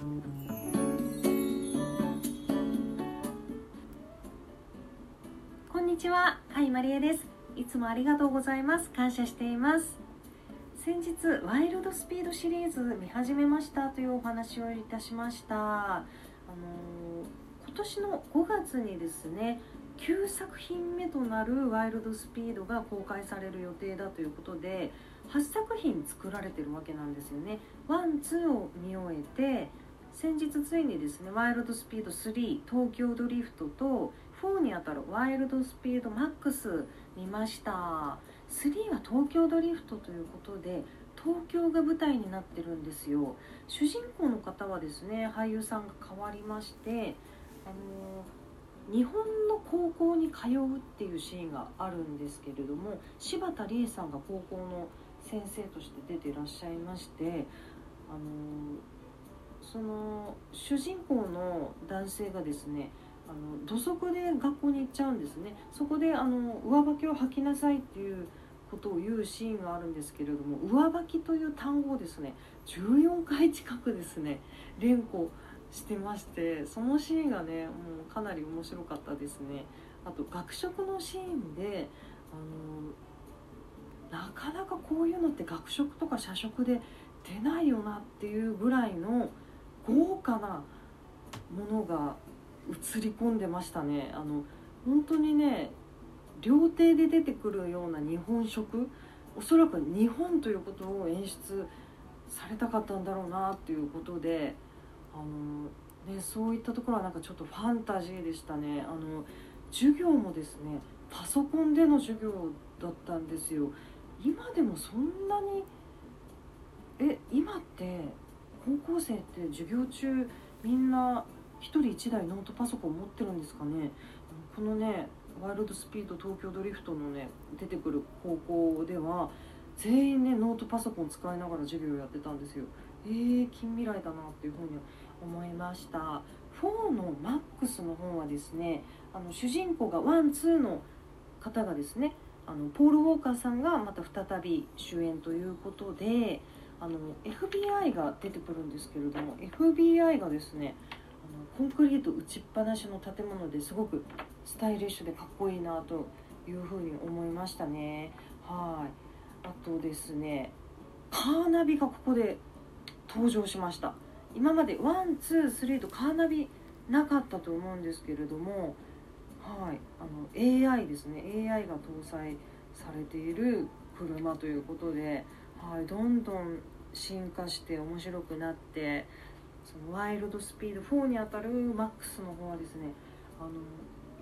こんにちは、はいマリエです。いつもありがとうございます。感謝しています。先日ワイルドスピードシリーズ見始めましたというお話をいたしました。あの今年の5月にですね9作品目となるワイルドスピードが公開される予定だということで8作品作られてるわけなんですよね。 One、Twoを見終えて先日ついにですねワイルドスピード3東京ドリフトと4にあたるワイルドスピードマックス見ました。3は東京ドリフトということで東京が舞台になってるんですよ。主人公の方はですね俳優さんが変わりましてあの日本の高校に通うっていうシーンがあるんですけれども柴田理恵さんが高校の先生として出てらっしゃいましてあのその主人公の男性がですねあの土足で学校に行っちゃうんですね。そこであの上履きを履きなさいっていうことを言うシーンがあるんですけれども上履きという単語をですね14回近くですね連呼してましてそのシーンがねもうかなり面白かったですね。あと学食のシーンであのなかなかこういうのって学食とか社食で出ないよなっていうぐらいの豪華なものが映り込んでましたね。あの本当にね料亭で出てくるような日本食おそらく日本ということを演出されたかったんだろうなっていうことであの、ね、そういったところはなんかちょっとファンタジーでしたね。あの授業もですねパソコンでの授業だったんですよ。今でもそんなにえ今って高校生って授業中みんな1人1台ノートパソコン持ってるんですかね？このねワイルドスピード東京ドリフトのね出てくる高校では全員ねノートパソコン使いながら授業やってたんですよ。えー、近未来だなっていうふうに思いました。4のマックスの方はですねあの主人公がワンツーの方がですねあのポール・ウォーカーさんがまた再び主演ということであの FBI が出てくるんですけれども FBI がですねあのコンクリート打ちっぱなしの建物ですごくスタイリッシュでかっこいいなというふうに思いましたね。はい。あとですねカーナビがここで登場しました。今まで One Two Three とカーナビなかったと思うんですけれどもはい。あの AI ですね。AI が搭載されている車ということで、はい、どんどん進化して面白くなってそのワイルドスピード4にあたるマックスの方はですねあの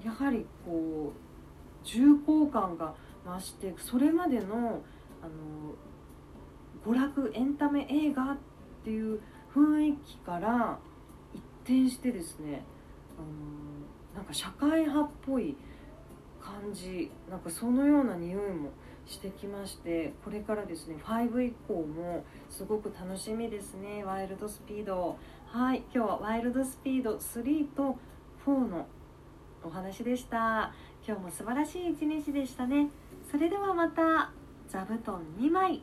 やはりこう重厚感が増してそれまでのあの娯楽エンタメ映画っていう雰囲気から一転してですねあのなんか社会派っぽい感じなんかそのような匂いもしてきましてこれからですね5以降もすごく楽しみですねワイルドスピード。はい今日はワイルドスピード3と4のお話でした。今日も素晴らしい一日でしたね。それではまた座布団2枚。